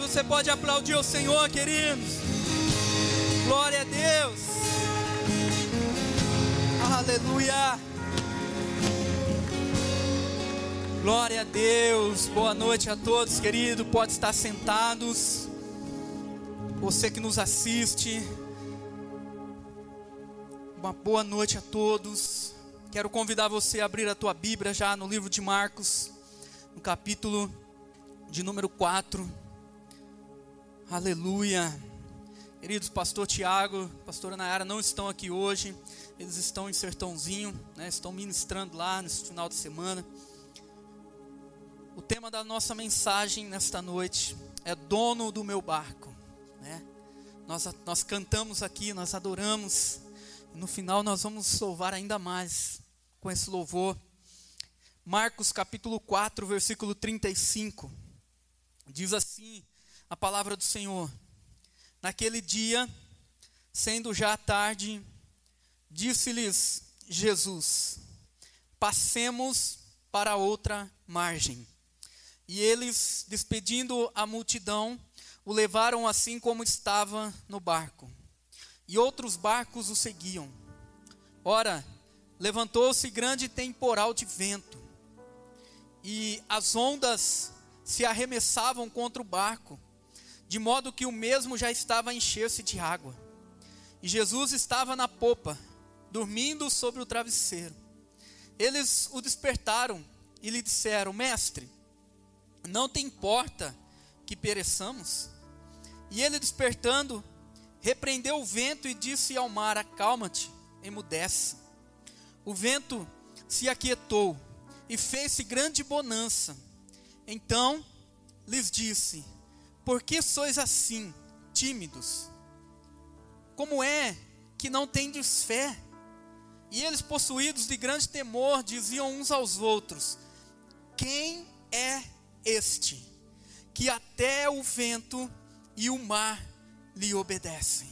Você pode aplaudir o Senhor, queridos. Glória a Deus. Aleluia. Glória a Deus. Boa noite a todos, querido. Pode estar sentados. Você que nos assiste. Uma boa noite a todos. Quero convidar você a abrir a tua Bíblia já no livro de Marcos, no capítulo de número 4. Aleluia. Queridos, pastor Tiago, pastora Nayara não estão aqui hoje. Eles estão em Sertãozinho, né? Estão ministrando lá nesse final de semana. O tema da nossa mensagem nesta noite é dono do meu barco, né? Nós, nós cantamos aqui, nós adoramos. No final nós vamos louvar ainda mais com esse louvor. Marcos capítulo 4, versículo 35. Diz assim a palavra do Senhor: Naquele dia, sendo já tarde, disse-lhes Jesus: Passemos para outra margem. E eles, despedindo a multidão, o levaram assim como estava no barco. E outros barcos o seguiam. Ora, levantou-se grande temporal de vento, e as ondas se arremessavam contra o barco, de modo que o mesmo já estava a encher-se de água. E Jesus estava na popa, dormindo sobre o travesseiro. Eles o despertaram e lhe disseram: Mestre, não te importa que pereçamos? E ele despertando, repreendeu o vento e disse ao mar: Acalma-te, emudece. O vento se aquietou e fez-se grande bonança. Então lhes disse: Por que sois assim, tímidos? Como é que não tendes fé? E eles, possuídos de grande temor, diziam uns aos outros: Quem é este que até o vento e o mar lhe obedecem?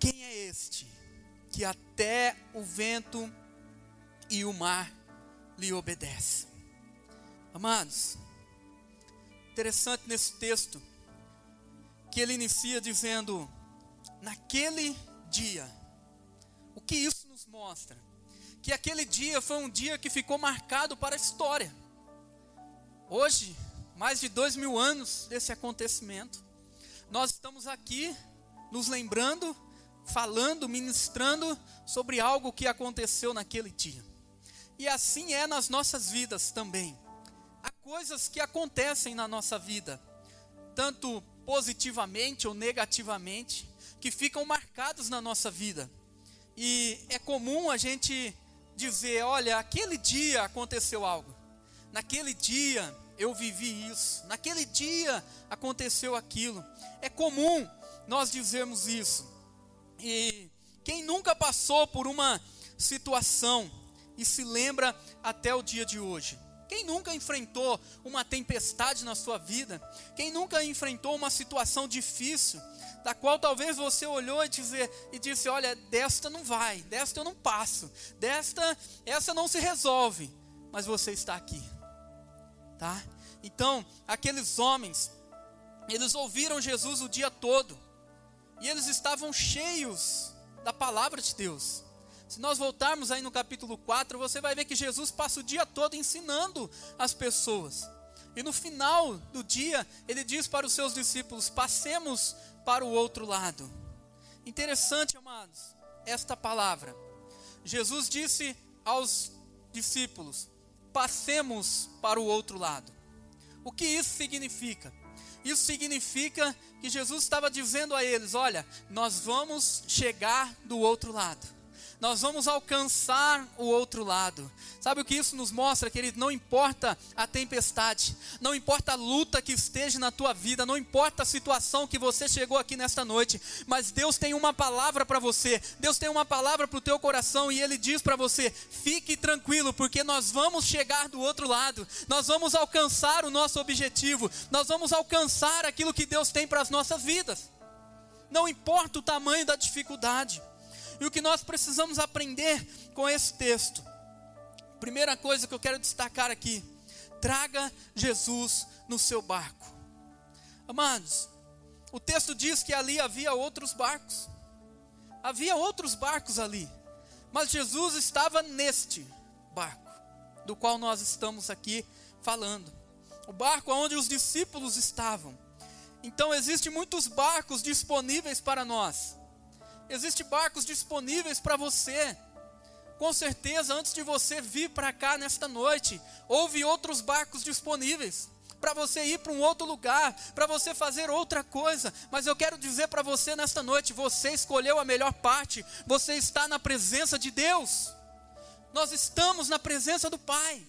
Quem é este que até o vento e o mar lhe obedecem? Amados, interessante nesse texto que ele inicia dizendo: naquele dia. O que isso nos mostra? Que aquele dia foi um dia que ficou marcado para a história. Hoje, mais de dois mil anos desse acontecimento, nós estamos aqui nos lembrando, falando, ministrando sobre algo que aconteceu naquele dia. E assim é nas nossas vidas também coisas que acontecem na nossa vida, tanto positivamente ou negativamente, que ficam marcados na nossa vida. E é comum a gente dizer: olha, aquele dia aconteceu algo, naquele dia eu vivi isso, naquele dia aconteceu aquilo. É comum nós dizermos isso. E quem nunca passou por uma situação e se lembra até o dia de hoje, quem nunca enfrentou uma tempestade na sua vida? Quem nunca enfrentou uma situação difícil, da qual talvez você olhou e, dizer, e disse: Olha, desta não vai, desta eu não passo, desta, essa não se resolve, mas você está aqui, tá? Então, aqueles homens, eles ouviram Jesus o dia todo, e eles estavam cheios da palavra de Deus. Se nós voltarmos aí no capítulo 4, você vai ver que Jesus passa o dia todo ensinando as pessoas. E no final do dia, ele diz para os seus discípulos: passemos para o outro lado. Interessante, amados, esta palavra. Jesus disse aos discípulos: passemos para o outro lado. O que isso significa? Isso significa que Jesus estava dizendo a eles: olha, nós vamos chegar do outro lado nós vamos alcançar o outro lado. Sabe o que isso nos mostra, querido? Não importa a tempestade, não importa a luta que esteja na tua vida, não importa a situação que você chegou aqui nesta noite, mas Deus tem uma palavra para você, Deus tem uma palavra para o teu coração e Ele diz para você: fique tranquilo, porque nós vamos chegar do outro lado, nós vamos alcançar o nosso objetivo, nós vamos alcançar aquilo que Deus tem para as nossas vidas. Não importa o tamanho da dificuldade. E o que nós precisamos aprender com esse texto? Primeira coisa que eu quero destacar aqui: traga Jesus no seu barco. Amados, o texto diz que ali havia outros barcos. Havia outros barcos ali. Mas Jesus estava neste barco, do qual nós estamos aqui falando. O barco onde os discípulos estavam. Então existem muitos barcos disponíveis para nós. Existem barcos disponíveis para você. Com certeza, antes de você vir para cá nesta noite, houve outros barcos disponíveis para você ir para um outro lugar, para você fazer outra coisa. Mas eu quero dizer para você nesta noite: você escolheu a melhor parte, você está na presença de Deus. Nós estamos na presença do Pai,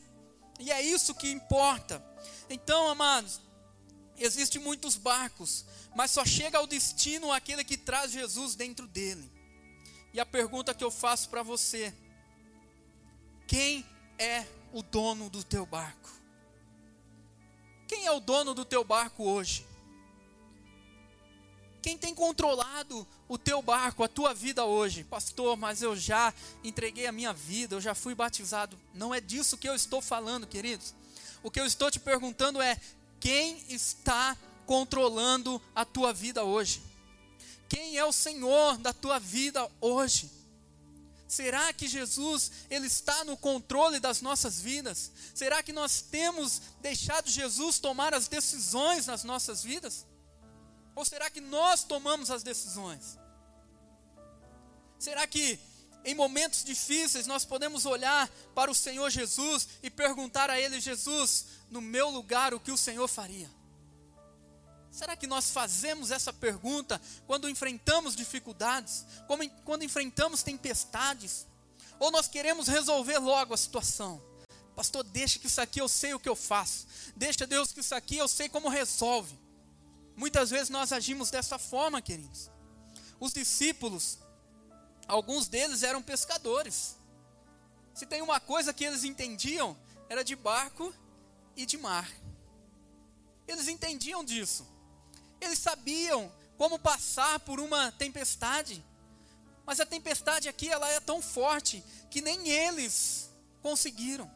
e é isso que importa. Então, amados, existem muitos barcos, mas só chega ao destino aquele que traz Jesus dentro dele. E a pergunta que eu faço para você: quem é o dono do teu barco? Quem é o dono do teu barco hoje? Quem tem controlado o teu barco, a tua vida hoje? Pastor, mas eu já entreguei a minha vida, eu já fui batizado. Não é disso que eu estou falando, queridos. O que eu estou te perguntando é: quem está controlando a tua vida hoje? Quem é o Senhor da tua vida hoje? Será que Jesus ele está no controle das nossas vidas? Será que nós temos deixado Jesus tomar as decisões nas nossas vidas? Ou será que nós tomamos as decisões? Será que em momentos difíceis nós podemos olhar para o Senhor Jesus e perguntar a ele, Jesus, no meu lugar, o que o Senhor faria? Será que nós fazemos essa pergunta quando enfrentamos dificuldades, quando enfrentamos tempestades? Ou nós queremos resolver logo a situação? Pastor, deixa que isso aqui eu sei o que eu faço. Deixa Deus que isso aqui eu sei como resolve. Muitas vezes nós agimos dessa forma, queridos. Os discípulos, alguns deles eram pescadores. Se tem uma coisa que eles entendiam, era de barco e de mar. Eles entendiam disso. Eles sabiam como passar por uma tempestade. Mas a tempestade aqui ela é tão forte que nem eles conseguiram.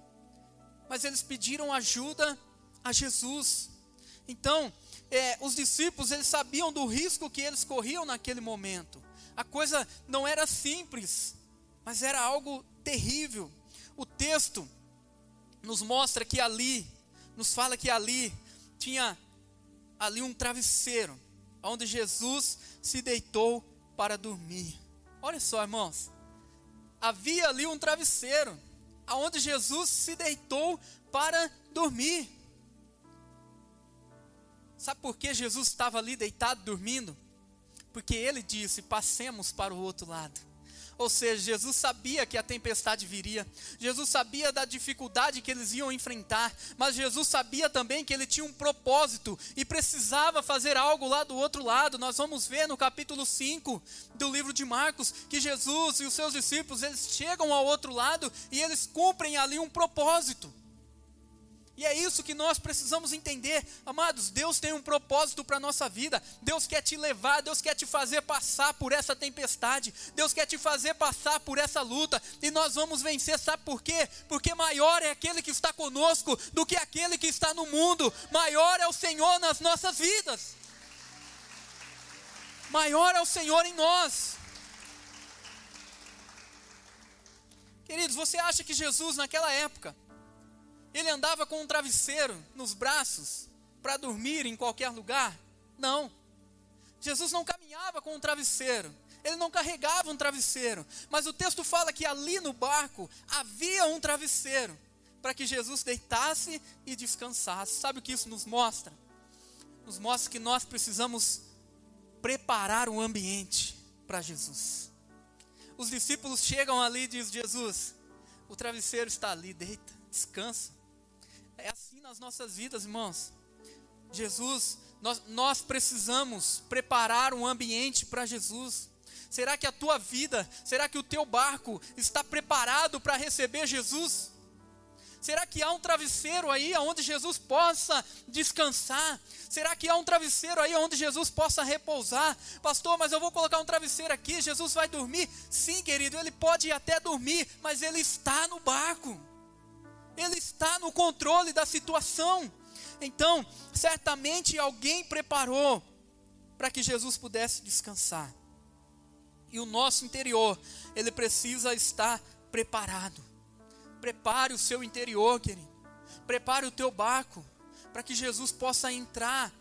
Mas eles pediram ajuda a Jesus. Então, é, os discípulos eles sabiam do risco que eles corriam naquele momento. A coisa não era simples, mas era algo terrível. O texto nos mostra que ali, nos fala que ali tinha ali um travesseiro, onde Jesus se deitou para dormir. Olha só, irmãos. Havia ali um travesseiro, aonde Jesus se deitou para dormir. Sabe por que Jesus estava ali deitado dormindo? Porque ele disse: passemos para o outro lado. Ou seja, Jesus sabia que a tempestade viria, Jesus sabia da dificuldade que eles iam enfrentar, mas Jesus sabia também que ele tinha um propósito e precisava fazer algo lá do outro lado. Nós vamos ver no capítulo 5 do livro de Marcos que Jesus e os seus discípulos, eles chegam ao outro lado e eles cumprem ali um propósito. E é isso que nós precisamos entender, amados. Deus tem um propósito para a nossa vida. Deus quer te levar, Deus quer te fazer passar por essa tempestade. Deus quer te fazer passar por essa luta. E nós vamos vencer, sabe por quê? Porque maior é aquele que está conosco do que aquele que está no mundo. Maior é o Senhor nas nossas vidas. Maior é o Senhor em nós. Queridos, você acha que Jesus naquela época ele andava com um travesseiro nos braços para dormir em qualquer lugar? Não. Jesus não caminhava com um travesseiro. Ele não carregava um travesseiro. Mas o texto fala que ali no barco havia um travesseiro para que Jesus deitasse e descansasse. Sabe o que isso nos mostra? Nos mostra que nós precisamos preparar o ambiente para Jesus. Os discípulos chegam ali e dizem: Jesus, o travesseiro está ali, deita, descansa. É assim nas nossas vidas, irmãos. Jesus, nós, nós precisamos preparar um ambiente para Jesus. Será que a tua vida, será que o teu barco está preparado para receber Jesus? Será que há um travesseiro aí onde Jesus possa descansar? Será que há um travesseiro aí onde Jesus possa repousar? Pastor, mas eu vou colocar um travesseiro aqui, Jesus vai dormir? Sim, querido, ele pode até dormir, mas ele está no barco. Ele está no controle da situação. Então, certamente alguém preparou para que Jesus pudesse descansar. E o nosso interior, ele precisa estar preparado. Prepare o seu interior, querido. Prepare o teu barco para que Jesus possa entrar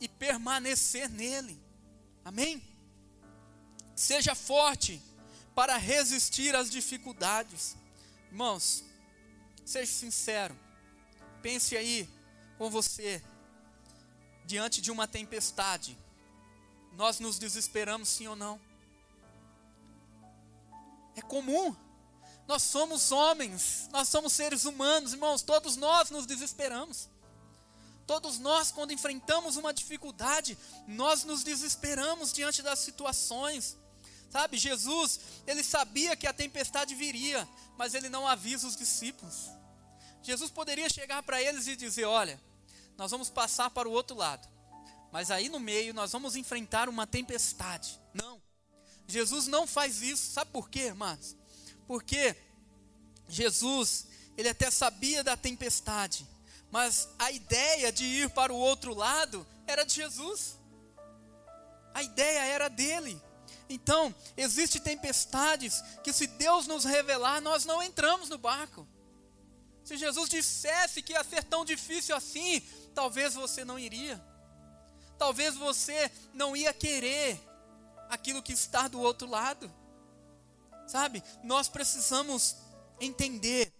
e permanecer nele. Amém? Seja forte para resistir às dificuldades. Irmãos, seja sincero. Pense aí com você diante de uma tempestade. Nós nos desesperamos sim ou não? É comum. Nós somos homens, nós somos seres humanos, irmãos, todos nós nos desesperamos. Todos nós, quando enfrentamos uma dificuldade, nós nos desesperamos diante das situações. Sabe, Jesus, ele sabia que a tempestade viria, mas ele não avisa os discípulos. Jesus poderia chegar para eles e dizer: Olha, nós vamos passar para o outro lado, mas aí no meio nós vamos enfrentar uma tempestade. Não, Jesus não faz isso, sabe por quê, irmãos? Porque Jesus, ele até sabia da tempestade, mas a ideia de ir para o outro lado era de Jesus. A ideia era dele. Então, existem tempestades que se Deus nos revelar, nós não entramos no barco. Se Jesus dissesse que ia ser tão difícil assim, talvez você não iria. Talvez você não ia querer aquilo que está do outro lado. Sabe? Nós precisamos entender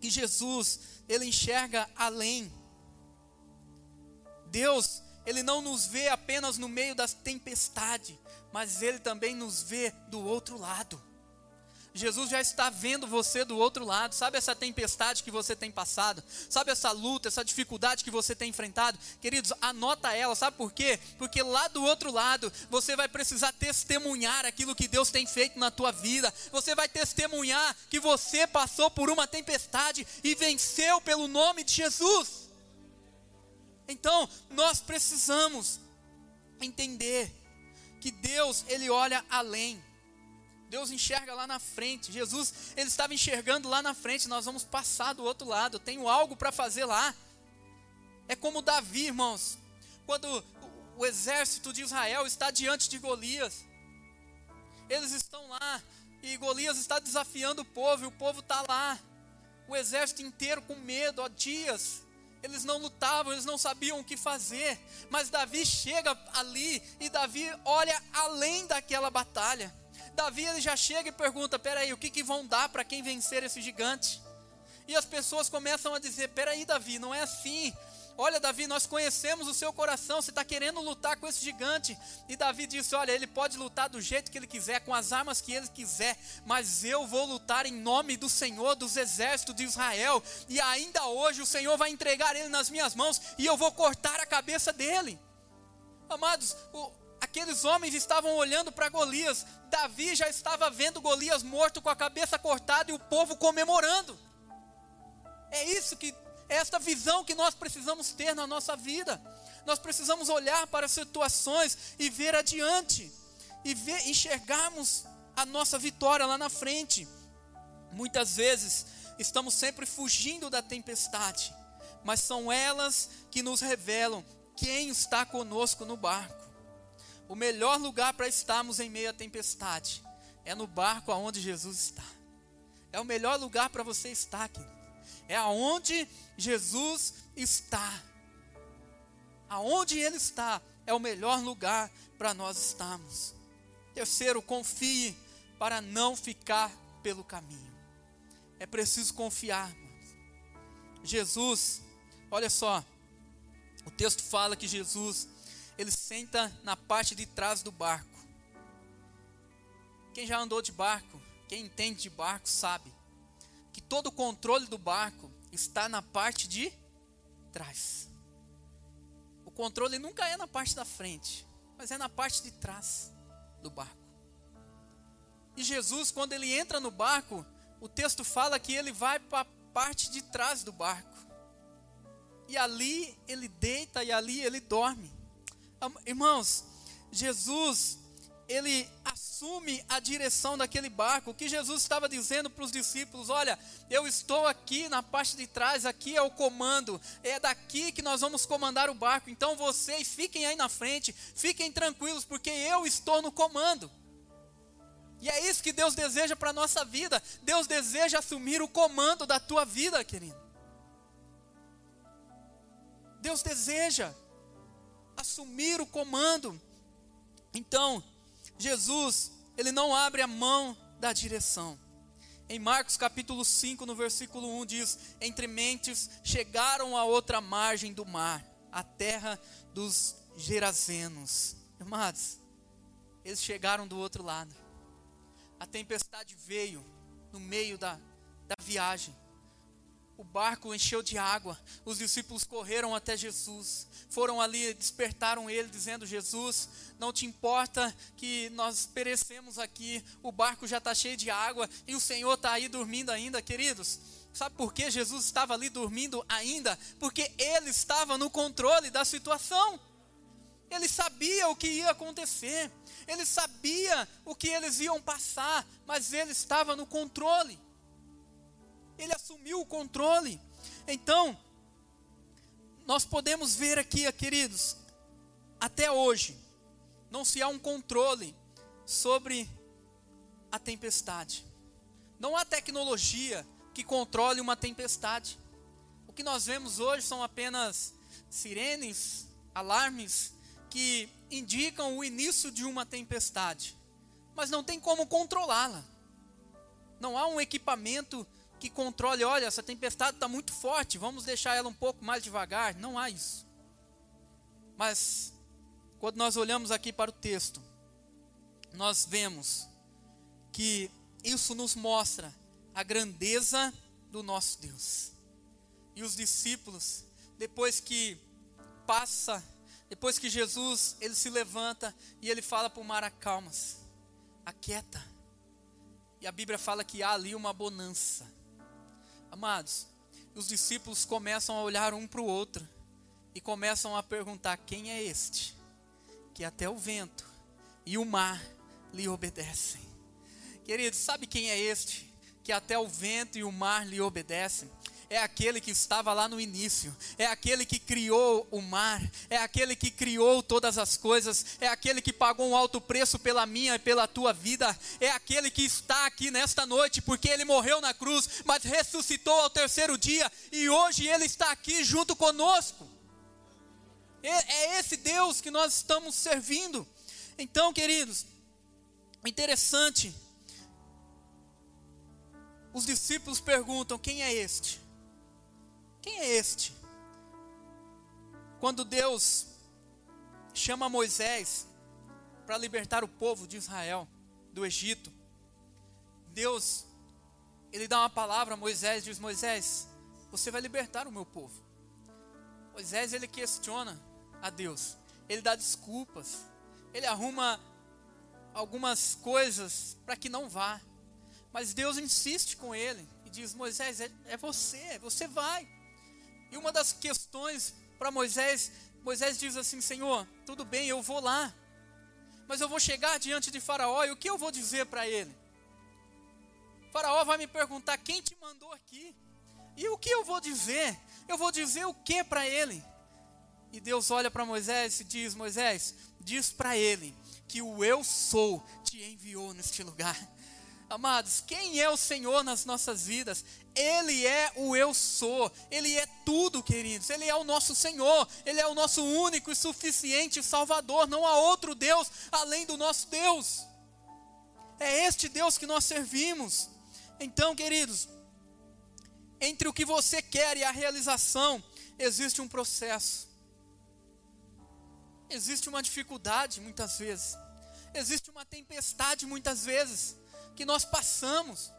que Jesus, ele enxerga além. Deus, ele não nos vê apenas no meio das tempestades, mas ele também nos vê do outro lado. Jesus já está vendo você do outro lado. Sabe essa tempestade que você tem passado? Sabe essa luta, essa dificuldade que você tem enfrentado? Queridos, anota ela. Sabe por quê? Porque lá do outro lado você vai precisar testemunhar aquilo que Deus tem feito na tua vida. Você vai testemunhar que você passou por uma tempestade e venceu pelo nome de Jesus. Então, nós precisamos entender que Deus, ele olha além. Deus enxerga lá na frente. Jesus, ele estava enxergando lá na frente. Nós vamos passar do outro lado. Eu tenho algo para fazer lá. É como Davi, irmãos. Quando o exército de Israel está diante de Golias, eles estão lá e Golias está desafiando o povo e o povo está lá. O exército inteiro com medo há dias. Eles não lutavam, eles não sabiam o que fazer. Mas Davi chega ali e Davi olha além daquela batalha. Davi ele já chega e pergunta: peraí, o que, que vão dar para quem vencer esse gigante? E as pessoas começam a dizer: peraí, Davi, não é assim. Olha, Davi, nós conhecemos o seu coração, você está querendo lutar com esse gigante. E Davi disse: Olha, ele pode lutar do jeito que ele quiser, com as armas que ele quiser, mas eu vou lutar em nome do Senhor dos exércitos de Israel. E ainda hoje o Senhor vai entregar ele nas minhas mãos e eu vou cortar a cabeça dele. Amados, o, aqueles homens estavam olhando para Golias, Davi já estava vendo Golias morto com a cabeça cortada e o povo comemorando. É isso que, é esta visão que nós precisamos ter na nossa vida. Nós precisamos olhar para as situações e ver adiante, e ver, enxergarmos a nossa vitória lá na frente. Muitas vezes estamos sempre fugindo da tempestade, mas são elas que nos revelam quem está conosco no barco. O melhor lugar para estarmos em meio à tempestade é no barco aonde Jesus está. É o melhor lugar para você estar, querido. É aonde Jesus está. Aonde Ele está é o melhor lugar para nós estarmos. Terceiro, confie para não ficar pelo caminho. É preciso confiar. Jesus, olha só, o texto fala que Jesus ele senta na parte de trás do barco. Quem já andou de barco, quem entende de barco, sabe que todo o controle do barco está na parte de trás. O controle nunca é na parte da frente, mas é na parte de trás do barco. E Jesus, quando ele entra no barco, o texto fala que ele vai para a parte de trás do barco. E ali ele deita e ali ele dorme. Irmãos, Jesus, ele assume a direção daquele barco. O que Jesus estava dizendo para os discípulos: olha, eu estou aqui na parte de trás, aqui é o comando, é daqui que nós vamos comandar o barco. Então vocês fiquem aí na frente, fiquem tranquilos, porque eu estou no comando. E é isso que Deus deseja para a nossa vida. Deus deseja assumir o comando da tua vida, querido. Deus deseja assumir o comando. Então, Jesus, ele não abre a mão da direção. Em Marcos capítulo 5, no versículo 1 diz: Entre mentes chegaram a outra margem do mar, a terra dos Gerazenos. Amados, eles chegaram do outro lado. A tempestade veio no meio da, da viagem. O barco encheu de água. Os discípulos correram até Jesus. Foram ali, despertaram ele, dizendo: Jesus, não te importa que nós perecemos aqui. O barco já está cheio de água e o Senhor está aí dormindo ainda, queridos. Sabe por que Jesus estava ali dormindo ainda? Porque ele estava no controle da situação. Ele sabia o que ia acontecer. Ele sabia o que eles iam passar, mas ele estava no controle. Ele assumiu o controle. Então, nós podemos ver aqui, queridos, até hoje, não se há um controle sobre a tempestade. Não há tecnologia que controle uma tempestade. O que nós vemos hoje são apenas sirenes, alarmes que indicam o início de uma tempestade, mas não tem como controlá-la. Não há um equipamento que controle, olha, essa tempestade está muito forte, vamos deixar ela um pouco mais devagar. Não há isso. Mas, quando nós olhamos aqui para o texto, nós vemos que isso nos mostra a grandeza do nosso Deus. E os discípulos, depois que passa depois que Jesus, ele se levanta e ele fala para o mar, acalma-se, aquieta. E a Bíblia fala que há ali uma bonança. Amados, os discípulos começam a olhar um para o outro e começam a perguntar: quem é este? Que até o vento e o mar lhe obedecem. Queridos, sabe quem é este? Que até o vento e o mar lhe obedecem é aquele que estava lá no início, é aquele que criou o mar, é aquele que criou todas as coisas, é aquele que pagou um alto preço pela minha e pela tua vida, é aquele que está aqui nesta noite, porque ele morreu na cruz, mas ressuscitou ao terceiro dia e hoje ele está aqui junto conosco. É, esse Deus que nós estamos servindo. Então, queridos, interessante. Os discípulos perguntam: quem é este? Quem é este? Quando Deus chama Moisés para libertar o povo de Israel do Egito, Deus, ele dá uma palavra a Moisés, diz: Moisés, você vai libertar o meu povo. Moisés, ele questiona a Deus, ele dá desculpas, ele arruma algumas coisas para que não vá, mas Deus insiste com ele e diz: Moisés, é, é você, você vai. E uma das questões para Moisés, Moisés diz assim: Senhor, tudo bem, eu vou lá, mas eu vou chegar diante de Faraó e o que eu vou dizer para ele? Faraó vai me perguntar: quem te mandou aqui? E o que eu vou dizer? Eu vou dizer o que para ele? E Deus olha para Moisés e diz: Moisés, diz para ele que o eu sou te enviou neste lugar. Amados, quem é o Senhor nas nossas vidas? Ele é o eu sou, Ele é tudo, queridos. Ele é o nosso Senhor, Ele é o nosso único e suficiente Salvador. Não há outro Deus além do nosso Deus. É este Deus que nós servimos. Então, queridos, entre o que você quer e a realização, existe um processo. Existe uma dificuldade muitas vezes. Existe uma tempestade muitas vezes que nós passamos,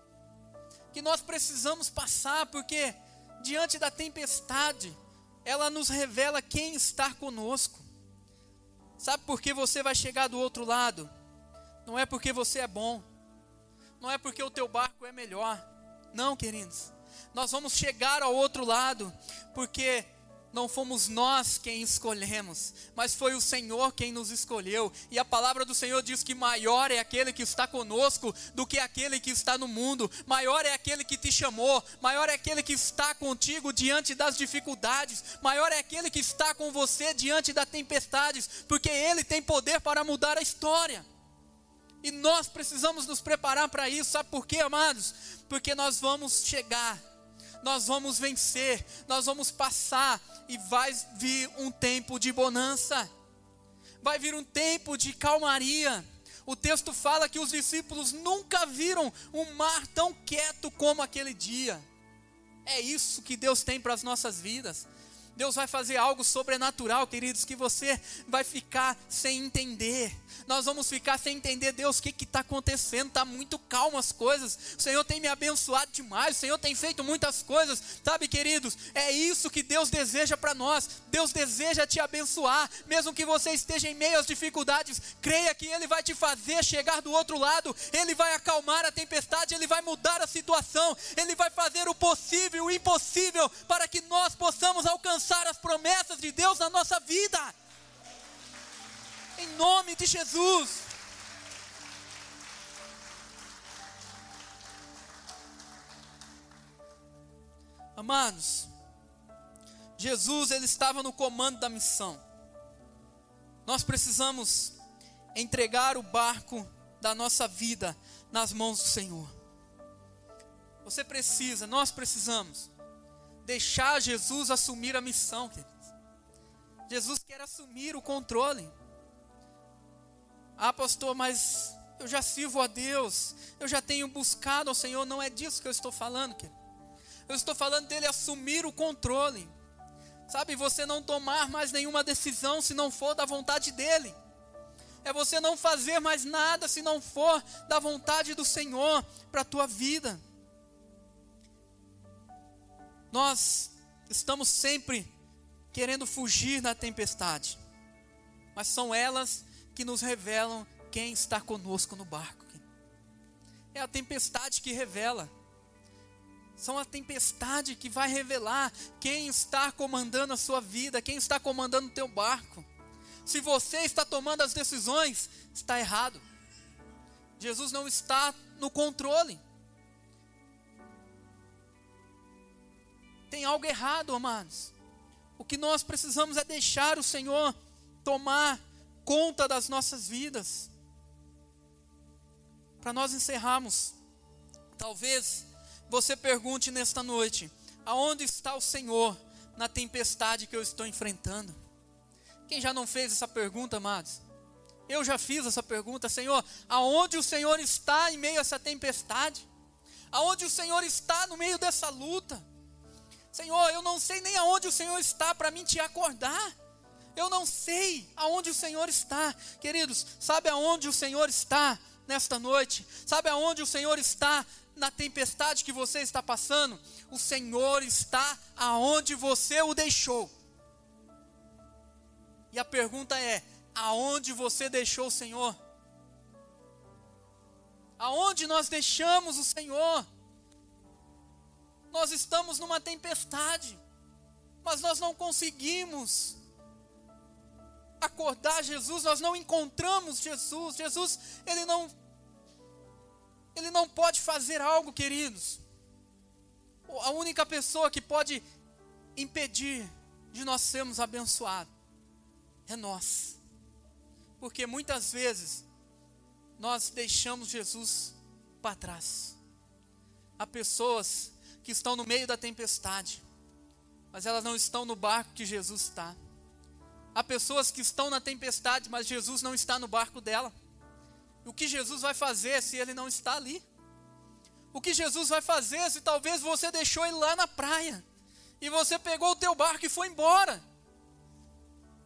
que nós precisamos passar, porque diante da tempestade, ela nos revela quem está conosco. Sabe por que você vai chegar do outro lado? Não é porque você é bom, não é porque o teu barco é melhor. Não, queridos. Nós vamos chegar ao outro lado porque não fomos nós quem escolhemos, mas foi o Senhor quem nos escolheu. E a palavra do Senhor diz que maior é aquele que está conosco do que aquele que está no mundo. Maior é aquele que te chamou, maior é aquele que está contigo diante das dificuldades, maior é aquele que está com você diante das tempestades, porque ele tem poder para mudar a história. E nós precisamos nos preparar para isso, sabe por quê, amados? Porque nós vamos chegar nós vamos vencer, nós vamos passar e vai vir um tempo de bonança, vai vir um tempo de calmaria. O texto fala que os discípulos nunca viram um mar tão quieto como aquele dia. É isso que Deus tem para as nossas vidas. Deus vai fazer algo sobrenatural, queridos, que você vai ficar sem entender. Nós vamos ficar sem entender, Deus, o que está acontecendo? Está muito calmo as coisas. O Senhor tem me abençoado demais. O Senhor tem feito muitas coisas. Sabe, queridos, é isso que Deus deseja para nós. Deus deseja te abençoar, mesmo que você esteja em meio às dificuldades. Creia que Ele vai te fazer chegar do outro lado. Ele vai acalmar a tempestade. Ele vai mudar a situação. Ele vai fazer o possível, o impossível, para que nós possamos alcançar as promessas de Deus na nossa vida. Em nome de Jesus. Amados, Jesus ele estava no comando da missão. Nós precisamos entregar o barco da nossa vida nas mãos do Senhor. Você precisa, nós precisamos deixar Jesus assumir a missão. Jesus quer assumir o controle. Ah, pastor, mas eu já sirvo a Deus, eu já tenho buscado ao Senhor. Não é disso que eu estou falando. Eu estou falando dele assumir o controle. Sabe, você não tomar mais nenhuma decisão se não for da vontade dele. É você não fazer mais nada se não for da vontade do Senhor para a tua vida. Nós estamos sempre querendo fugir da tempestade, mas são elas que nos revelam quem está conosco no barco. É a tempestade que revela. São a tempestade que vai revelar quem está comandando a sua vida, quem está comandando o teu barco. Se você está tomando as decisões, está errado. Jesus não está no controle. Tem algo errado, amados. O que nós precisamos é deixar o Senhor tomar conta das nossas vidas. Para nós encerrarmos, talvez você pergunte nesta noite: aonde está o Senhor na tempestade que eu estou enfrentando? Quem já não fez essa pergunta, amados? Eu já fiz essa pergunta, Senhor, aonde o Senhor está em meio a essa tempestade? Aonde o Senhor está no meio dessa luta? Senhor, eu não sei nem aonde o Senhor está para mim te acordar. Eu não sei aonde o Senhor está. Queridos, sabe aonde o Senhor está nesta noite? Sabe aonde o Senhor está na tempestade que você está passando? O Senhor está aonde você o deixou. E a pergunta é: aonde você deixou o Senhor? Aonde nós deixamos o Senhor? Nós estamos numa tempestade, mas nós não conseguimos acordar Jesus, nós não encontramos Jesus. Jesus, ele não ele não pode fazer algo, queridos. A única pessoa que pode impedir de nós sermos abençoados é nós. Porque muitas vezes nós deixamos Jesus para trás. Há pessoas que estão no meio da tempestade, mas elas não estão no barco que Jesus está. Há pessoas que estão na tempestade, mas Jesus não está no barco dela. O que Jesus vai fazer se ele não está ali? O que Jesus vai fazer se talvez você deixou ele lá na praia e você pegou o teu barco e foi embora?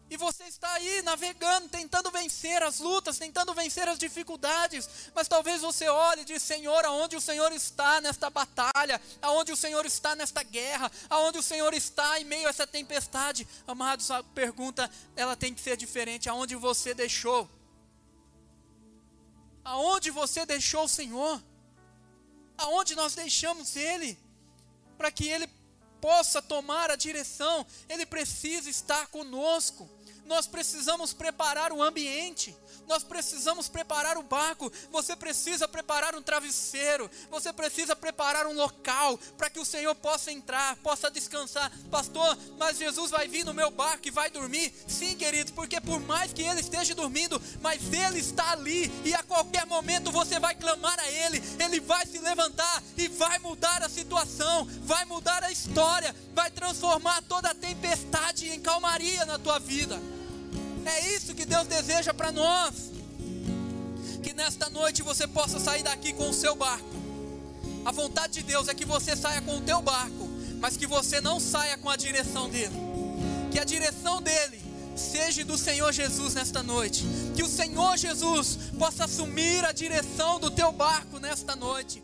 E você está aí navegando, tentando vencer as lutas, tentando vencer as dificuldades. Mas talvez você olhe e diz: Senhor, aonde o Senhor está nesta batalha? Aonde o Senhor está nesta guerra? Aonde o Senhor está em meio a essa tempestade? Amados, a pergunta ela tem que ser diferente. Aonde você deixou? Aonde você deixou o Senhor? Aonde nós deixamos Ele? Para que Ele possa tomar a direção, ele precisa estar conosco. Nós precisamos preparar o ambiente nós precisamos preparar o barco, você precisa preparar um travesseiro, você precisa preparar um local para que o Senhor possa entrar, possa descansar. Pastor, mas Jesus vai vir no meu barco e vai dormir? Sim, querido, porque por mais que ele esteja dormindo, mas ele está ali e a qualquer momento você vai clamar a ele, ele vai se levantar e vai mudar a situação, vai mudar a história, vai transformar toda a tempestade em calmaria na tua vida. É isso que Deus deseja para nós. Que nesta noite você possa sair daqui com o seu barco. A vontade de Deus é que você saia com o teu barco, mas que você não saia com a direção dele. Que a direção dele seja do Senhor Jesus nesta noite. Que o Senhor Jesus possa assumir a direção do teu barco nesta noite.